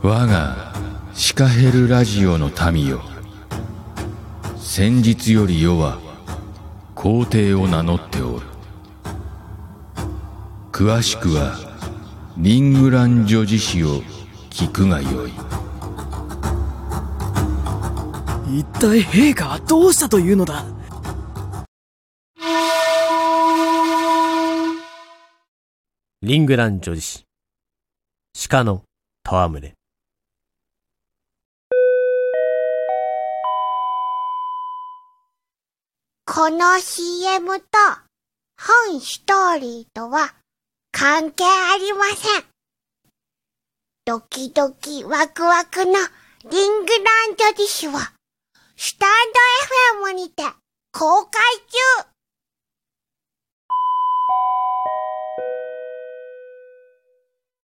我がシカヘルラジオの民よ。先日より世は皇帝を名乗っておる。詳しくはリングラン女子史を聞くがよい。一体陛下はどうしたというのだ？リングラン女子史鹿の戯れこの CM と本ストーリーとは関係ありません。ドキドキワクワクのリングランドディッシュはスタンド FM にて公開